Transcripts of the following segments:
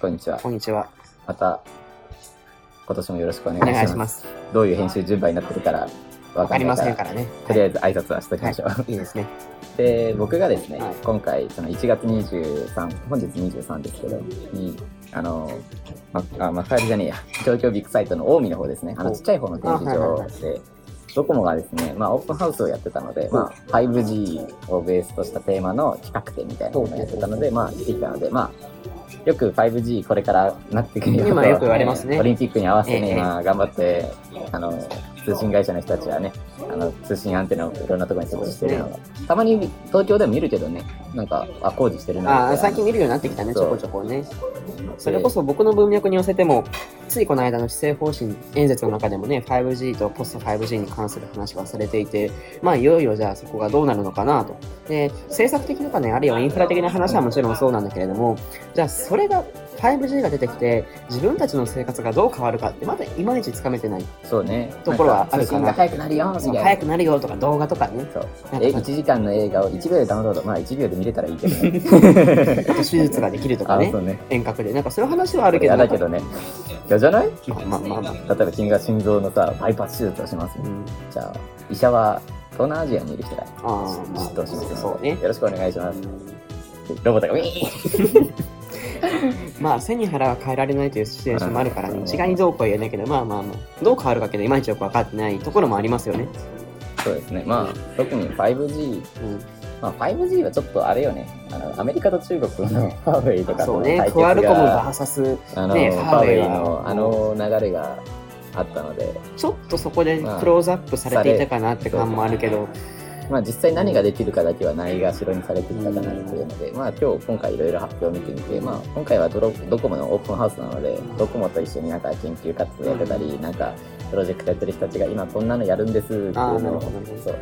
はい、こんにちは。こんにちは。また、今年もよろしくお願いおします。ます。どういう編集順番になってるからわわかりませんかからね。とりあえず挨拶はしときましょう。はい、いいですね。で、僕がですね、はい今回、その1月23、本日23ですけど、に、あの、ま、あ、幕張じゃねえや、東京ビッグサイトの近江の方ですね、あのおちっちゃい方の展示場あはいはいはいで、ドコモがですね、まあ、オープンハウスをやってたので、まあ、5G をベースとしたテーマの企画展みたいなのをやってたので、まあ、来てきたので、まあ、よく 5G これからなってくるよ今よく言われますね。オリンピックに合わせてね、ええ。今頑張って、あの、通信会社の人たちはね、あの、通信アンテナをいろんなところに設置してるのが、たまに東京でも見るけどね、なんか、あ、工事してるなあ最近見るようになってきたね、ちょこちょこね。それこそ僕の文脈に寄せても、ついこの間の施政方針演説の中でもね、5G とポスト 5G に関する話がされていて、まあ、いよいよじゃあそこがどうなるのかなと。で、政策的とかね、あるいはインフラ的な話はもちろんそうなんだけれども、じゃあそれが 5G が出てきて、自分たちの生活がどう変わるかって、まだいまいちつかめてない。そうね。ところはあるかな通信が早くなるよ、みたいな。早くなるよとか動画とかね、そう。え、1時間の映画を1秒でダウンロード。まあ1秒で見れたらいいけどね。手術ができるとかあ、ねね。遠隔で。なんかそういう話はあるけど、嫌だけどね。嫌じゃない？まあまあまあまあ。例えば君が心臓のさ、バイパス手術をしますよ。うんじゃあ、医者は東南アジアにいる人だ。ああ、ま知ってほしいですあ、そうね。よろしくお願いします。ロボットがウィーンまあ、背に腹は変えられないというシチュエーションもあるからね、一概にどうこうは言えないけど、まあまあまあ、どう変わるかけど、いまいちよく分かってないところもありますよね。そうですね。まあ、特に 5G、うん、まあ 5G はちょっとあれよね。あの、アメリカと中国のファーウェイとかそうね。の対、決クアルコムが、VS、あの、ねファーウェイのあの流れがあったので、ちょっとそこでクローズアップされていたかなって感もあるけど、まあ実際何ができるかだけはないがしろにされてきたかなっていうので、まあ今日今回いろいろ発表を見てみて、まあ今回はドロドコモのオープンハウスなので、ドコモと一緒になんか研究活動やってたり、なんかプロジェクトやってる人たちが今こんなのやるんですっていうのをそう。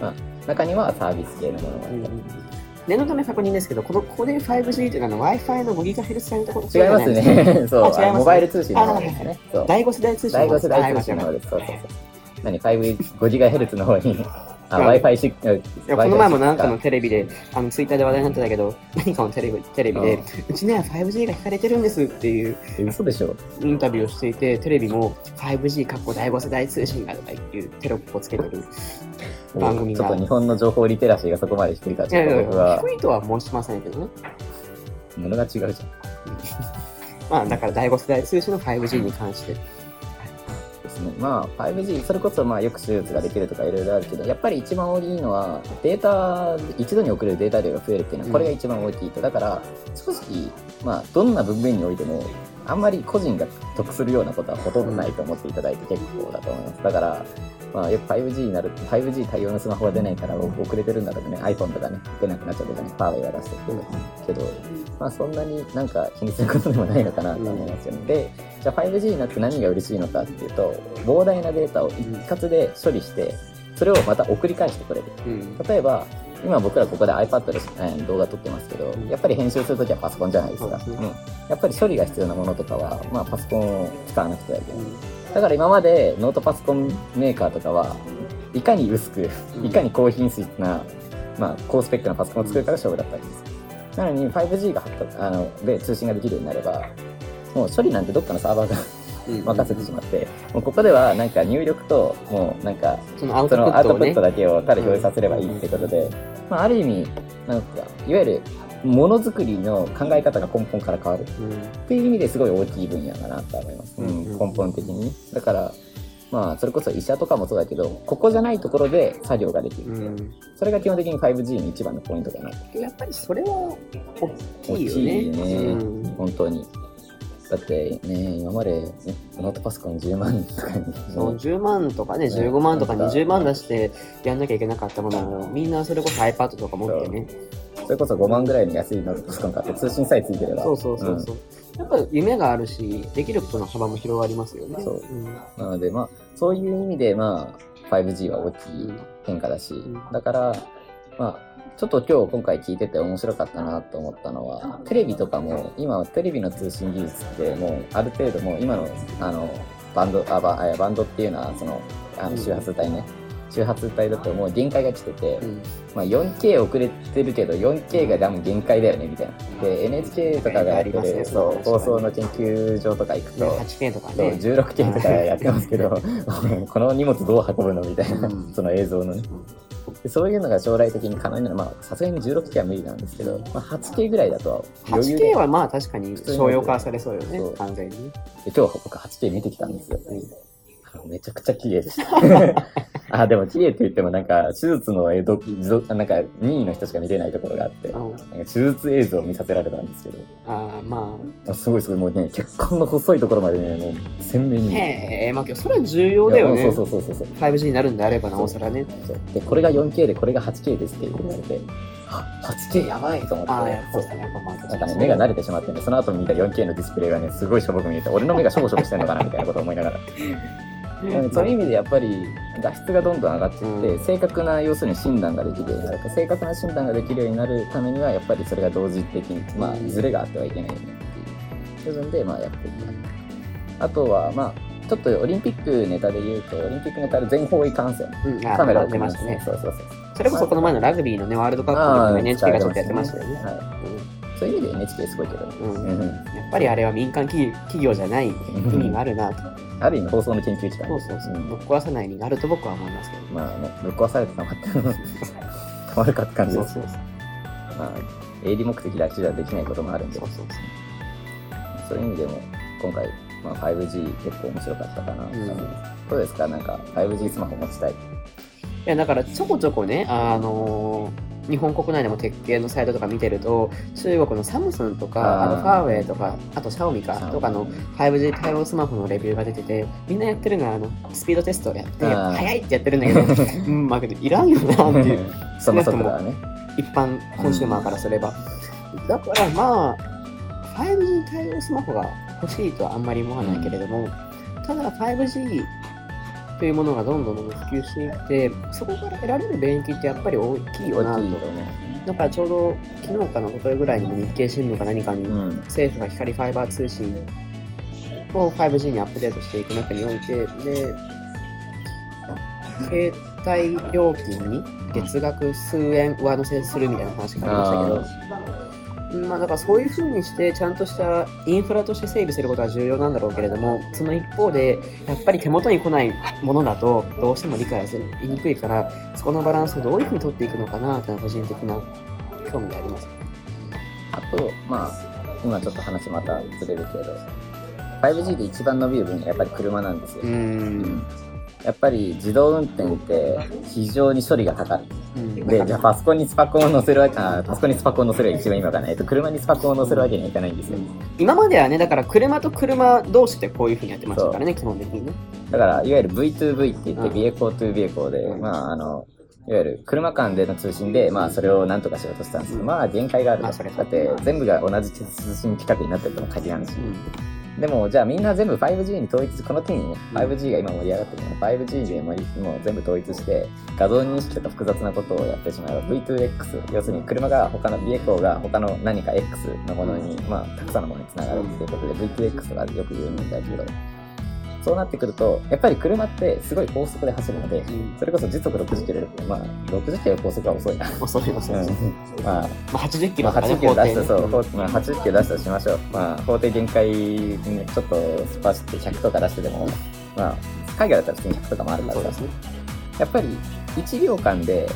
まあ中にはサービス系のものもあったり。念のため確認ですけど、このここで 5G というのは Wi-Fi の 5GHz 帯のところ違いますね。そう、あ違いますあのモバイル通信の方ですあね。そう。第5世代通信第5世代通信の方です。そうそうそう。何 ?5GHz の方に、あ、はい Wi-Fi し、いやこの前もなんかのテレビで、あのツイッターで話題になってたけど、何かのテレビテレビで、うちね、5G が引かれてるんですっていうえ嘘でしょインタビューをしていて、テレビも 5G かっこ第5世代通信がとかいうテロップをつけてる番組が。ちょっと日本の情報リテラシーがそこまで低いかちょっと僕は低いとは申しませんけどね。物が違うじゃん。まあ、だから第5世代通信の 5G に関して。ですね。まあ、5G、それこそまあよく手術ができるとかいろいろあるけど、やっぱり一番大きいのは、データ、一度に送れるデータ量が増えるっていうのは、これが一番大きいと。だから、正直、まあ、どんな文面においても、あんまり個人が得するようなことはほとんどないと思っていただいて結構だと思います。だから、まあ、よく 5G になる、5G 対応のスマホが出ないから遅れてるんだとかね、iPhone とかね、出なくなっちゃうとかね、ファーウェイが出してるけど、けど、まあそんなになんか気にすることでもないのかなと思いますよね。で、じゃあ 5G になって何が嬉しいのかっていうと、膨大なデータを一括で処理して、それをまた送り返してくれる。うん。例えば、今僕らここで iPad で、えー動画撮ってますけど、うんやっぱり編集するときはパソコンじゃないですか。そうんやっぱり処理が必要なものとかは、まあパソコンを使わなくてはいけない。だから今までノートパソコンメーカーとかはいかに薄く、いかに高品質な、まあ、高スペックなパソコンを作るかが勝負だったわけです。なのに 5G があので通信ができるようになれば、もう処理なんてどっかのサーバーがうん任せてしまって、もうここではなんか入力と、もうなんかそのアウトプットだけをただ表示させればいいってことで、まあ、ある意味、なんか、いわゆるものづくりの考え方が根本から変わる。うんっていう意味ですごい大きい分野だなと思います、うんうん根本的に。だからまあそれこそ医者とかもそうだけどここじゃないところで作業ができる、う。ん。それが基本的に 5G の一番のポイントかなやっぱりそれは大きいよ大きね。いね、うん。本当にだってね今までねノートパソコン10万とかにそう10万とかね、ね15万とかなんか20万出してやんなきゃいけなかったものを、みんなそれこそ iPad とか持ってね。それこそ5万ぐらいの安いノートパソコン買って通信さえついてればそうそうそうそう。やっぱ夢があるし、できることの幅も広がりますよね。そうんなのでまあそういう意味でまあ 5G は大きい変化だし、んだからまあちょっと今日今回聞いてて面白かったなと思ったのはテレビとかも今テレビの通信技術ってもうある程度もう今のあのバンドあバあバンドっていうのはそのあの周波数帯ね、周波数帯だともう限界が来てて、うん。まあ、4K 遅れてるけど 4K が多分限界だよねみたいな。で NHK とかがやってありますねるそう。放送の研究所とか行くと。8K とかね。16K とかやってますけど この荷物どう運ぶのみたいな、うん。その映像のね。でそういうのが将来的に可能になるまあさすがに 16K は無理なんですけど、まあ、8K ぐらいだとは余裕で。8K はまあ確かに商用化されそうよね完全にね。で今日僕 8K 見てきたんですよ。めちゃくちゃ綺麗でした。あ、でも綺麗って言ってもなんか手術の映像、なんか任意の人しか見れないところがあって、なんかうん手術映像を見させられたんですけど、あーまあすごいすごいもうね、血管の細いところまでね、もう鮮明あ、に。へえ、まあそれは重要だよね。そうそうそうそうそう。5G になるんであればなおさらね。で、これが 4K でこれが 8K ですって言われて、あ、8K やばいと思って、そうそうだね。やっぱまあなんかね、目が慣れてしまってね、その後見た 4K のディスプレイがね、すごいしょぼく見えて、俺の目がしょぼしょぼしてんのかなみたいなことを思いながら。うんそういう意味でやっぱり画質がどんどん上がっていって、うん。正確な要するに診断ができるようになる。正確な診断ができるようになるためにはやっぱりそれが同時的にまあうんズレがあってはいけないよねっていう部分でまあやっていった。あとはまあちょっとオリンピックネタで言うとオリンピックネタで全方位観戦。うん、あカメラを出ましたね。そうそうそうそれこそこの前のラグビーのね、ワールドカップの時も NHK がちょっとやってましたよね。はい、そういう意味で NHK すごいけどね、うんやっぱりあれは民間企業じゃない意味があるなと。ある意味放送の研究機関そうそうそう。んぶっ壊さないになると僕は思いますけど。まあねぶっ壊されてたまってたま るかって感じですそうそうそう。まあ、営利目的だけじゃできないこともあるんで、そうそうそういう意味でも、今回、まあ、5G 結構面白かったかな、んどうですか？なんか、5G スマホ持ちたい。いやだからちょこちょこね、あのー日本国内でも鉄系のサイトとか見てると、中国のサムスンとか、あー。あとファーウェイとか、あとシャオミかとかの 5G 対応スマホのレビューが出てて、みんなやってるのはあのスピードテストをやって、あー。早いってやってるんだけど、うん、まあいらんよなっていう、その速度はね。一般コンシューマーからすれば。だからまあ、5G 対応スマホが欲しいとはあんまり思わないけれども、ただ 5G というものがどんどんどんどん普及していって、そこから得られる便益ってやっぱり大きいよなと。だからちょうど昨日かの一昨日ぐらいにも日経新聞か何かに。政府が光ファイバー通信を 5G にアップデートしていく中において、で、携帯料金に月額数円上乗せするみたいな話がありましたけど、うんまあだからそういうふうにしてちゃんとしたインフラとして整備することは重要なんだろうけれども、その一方で、やっぱり手元に来ないものだとどうしても理解しにくいから、そこのバランスをどういうふうに取っていくのかなというのは個人的な興味があります。あと、まあ、今ちょっと話またずれるけど、5G で一番伸びる分野はやっぱり車なんですよ。ん。やっぱり自動運転って非常に処理がかかる。うんで、じゃあパソコンにスパコンを載せるわけ、あパソコンにスパコンを載せるは一番今かな。えっと、車にスパコンを載せるわけにはいかないんですよ。今まではね、だから車と車同士でこういうふうにやってましたからね、基本的にね。だから、いわゆる V2V って言って、うんビエコー to ビエコーで、うんまあ、あの、いわゆる車間での通信で、まあ、それをなんとかしようとしたんですけど、まあ、限界があるあそれだって、全部が同じ通信規格になってるとも限らないし。うんでも、じゃあみんな全部 5G に統一、この機にね、うん。5G が今盛り上がってるの 5G でもうもう全部統一して、画像認識とか複雑なことをやってしまえば、V2X、要するに車が他の、ビエコーが他の何か X のものに、まあ、たくさんのものにつながるっていうことで、V2X とかよく言うんだけど、そうなってくると、やっぱり車ってすごい高速で走るので、うんそれこそ時速60キロで、まあ、60キロ高速は遅いな。遅い遅いまあ、まあ、80キまあ、ロね、80キロ出した、法そう、まあ、80キロ出したとしましょう。まあ、法定限界にちょっとスパして100とか出してでも、まあ、海外だったら普通に100とかもあるからね。やっぱり1秒間で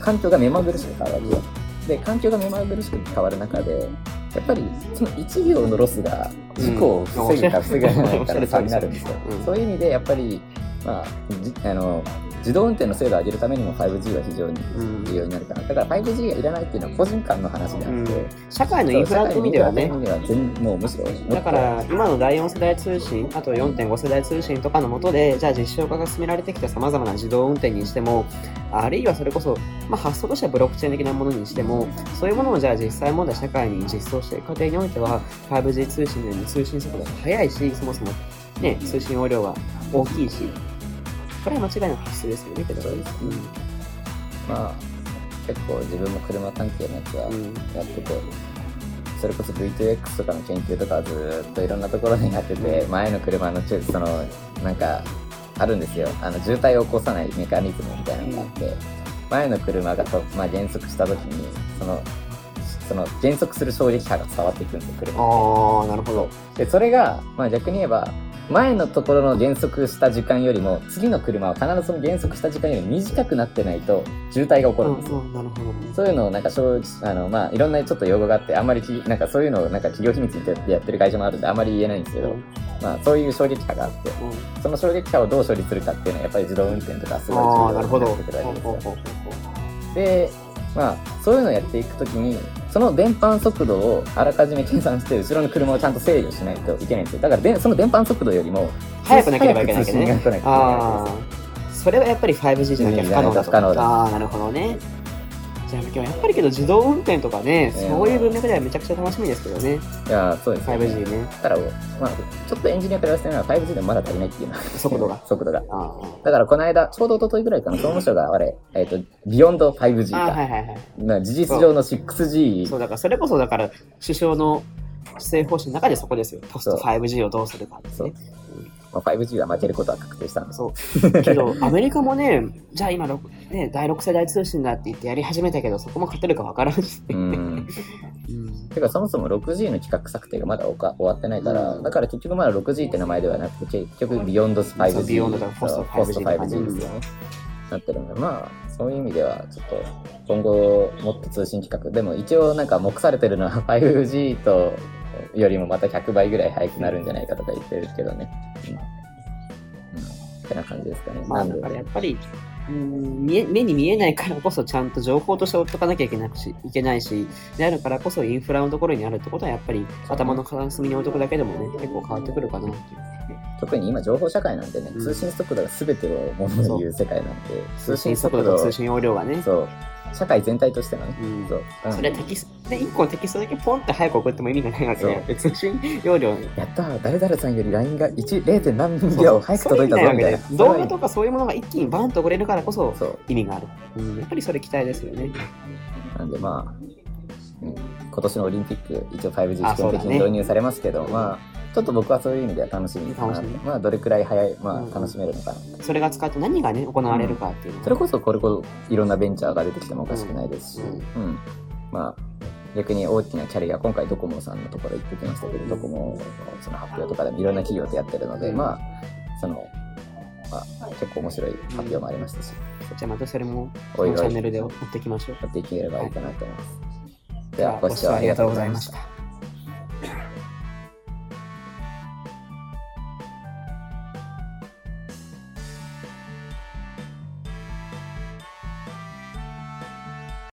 環境が目まぐるしく変わるわけよ。で、環境が目まぐるしく変わる中で、やっぱりその1秒のロスが事故を防ぐか防げないかの差になるんですよ。うんそういう意味で、やっぱり、まあ、じあの自動運転の精度を上げるためにも 5G は非常にうん。重要になるかな。だから 5G がいらないっていうのは個人間の話であって、うん。社会のインフラって意味ではね。そう、社会のインフラって意味では全もうむしろだから今の第4世代通信、あと4.5世代通信とかの下で、じゃあ実証化が進められてきたさまざまな自動運転にしても、あるいはそれこそ、まあ、発想としてはブロックチェーン的なものにしても、そういうものをじゃあ実際問題社会に実装していく過程においては、5G 通信のように通信速度が速いし、そもそも、ね、通信容量が大きいし、これは間違いなく必須ですよね、けど。そうですまあ結構自分も車関係のやつはうんうんやってて、それこそ V2X とかの研究とかはずーっといろんなところでやってて、前の車のちょそのなんかあるんですよ。あの渋滞を起こさないメカニズムみたいなのがあって、前の車がと、まあ、減速した時に、その、その減速する衝撃波が伝わっていくんですよ、車。ああ、なるほど。で、それが、まあ逆に言えば、前のところの減速した時間よりも、次の車は必ずその減速した時間より短くなってないと、渋滞が起こるんですよ。そういうのをなんかあの、まあ、いろんなちょっと用語があって、あんまりき、なんかそういうのをなんか企業秘密でやってる会社もあるんで、あんまり言えないんですけど、うんまあ、そういう衝撃波があって、うんその衝撃波をどう処理するかっていうのは、やっぱり自動運転とかすごい重。要になってくるわけですよ。で、まあ、そういうのをやっていくときに、その伝播速度をあらかじめ計算して、後ろの車をちゃんと制御しないといけないんですよ。だからで、その伝播速度よりも、早くなければいけないわけねそれはやっぱり 5G じゃなきゃ不可能だと。不可能だああ、なるほどね。じゃあ今日やっぱりけど自動運転とかね、ええそういう文脈ではめちゃくちゃ楽しみですけどね。いや、そうですよ 5G ね。だから、まあ、ちょっとエンジニアから言わせてるのは 5G でもまだ足りないっていうのは。速度が。速度が。あだからこの間、ちょうど一昨日ぐらいかな、総務省があれ、えっ、と、ビヨンド 5G あ、あか。はいはいはい。まあ事実上の 6G そうだからそれこそだから首相の施政方針の中でそこですよ。ポストそう 5G をどうするかってそうね。まあ、5G が負けることは確定したんです。そう。けど、アメリカもね、じゃあ今、ね、第6世代通信だって言ってやり始めたけど、そこも勝てるかわからんし、うん。うんてか、そもそも 6G の企画策定がまだおか終わってないから、うんだから結局まだ 6G って名前ではなくて、結局ビヨンド 5G。そう Beyond とかポスト 5G ポスト 5G ですよね。なってるので、まあ、そういう意味では、ちょっと、今後、もっと通信規格、でも一応なんか目されてるのは 5G と、よりもまた100倍ぐらい速くなるんじゃないかとか言ってるけどね。うん。うん。ってな感じですかね。まあ、だからやっぱり、うん見え目に見えないからこそちゃんと情報として追っとかなきゃいけなくしいけないし、であるからこそインフラのところにあるってことはやっぱり頭の片隅に置いとくだけでもね、結構変わってくるかなっていう。特に今情報社会なんでね、うん通信速度が全てをものを言う世界なんで、通信速度と通信容量がね。そう、社会全体としてのね、うんそう。うんそれテキストで1個のテキストだけポンって早く送っても意味がないわけで、通信？容量やったー、誰々さんより LINE が1、0. 何秒早く届いたぞみたいな。動画とかそういうものが一気にバンと送れるからこそ。意味がある。うん、やっぱりそれ期待ですよね。なんでまあ、うん、今年のオリンピック、一応 5G 試験的に導入されますけど、まあ、ちょっと僕はそういう意味では楽しみかなまあ、どれくらい早い、まうんあ、楽しめるのかな。それが使って何がね、行われるかっていうのそれこそこれこそいろんなベンチャーが出てきてもおかしくないですし、ううんん。まあ、逆に大きなキャリア、今回ドコモさんのところ行ってきましたけど、ドコモのその発表とかでもいろんな企業とやってるので、うんまあ、その、まあ、結構面白い発表もありましたし、じゃあまたそれもこのチャンネルで追っていきましょう。やっていければいいかなと思います。では、では、ご視聴ありがとうございました。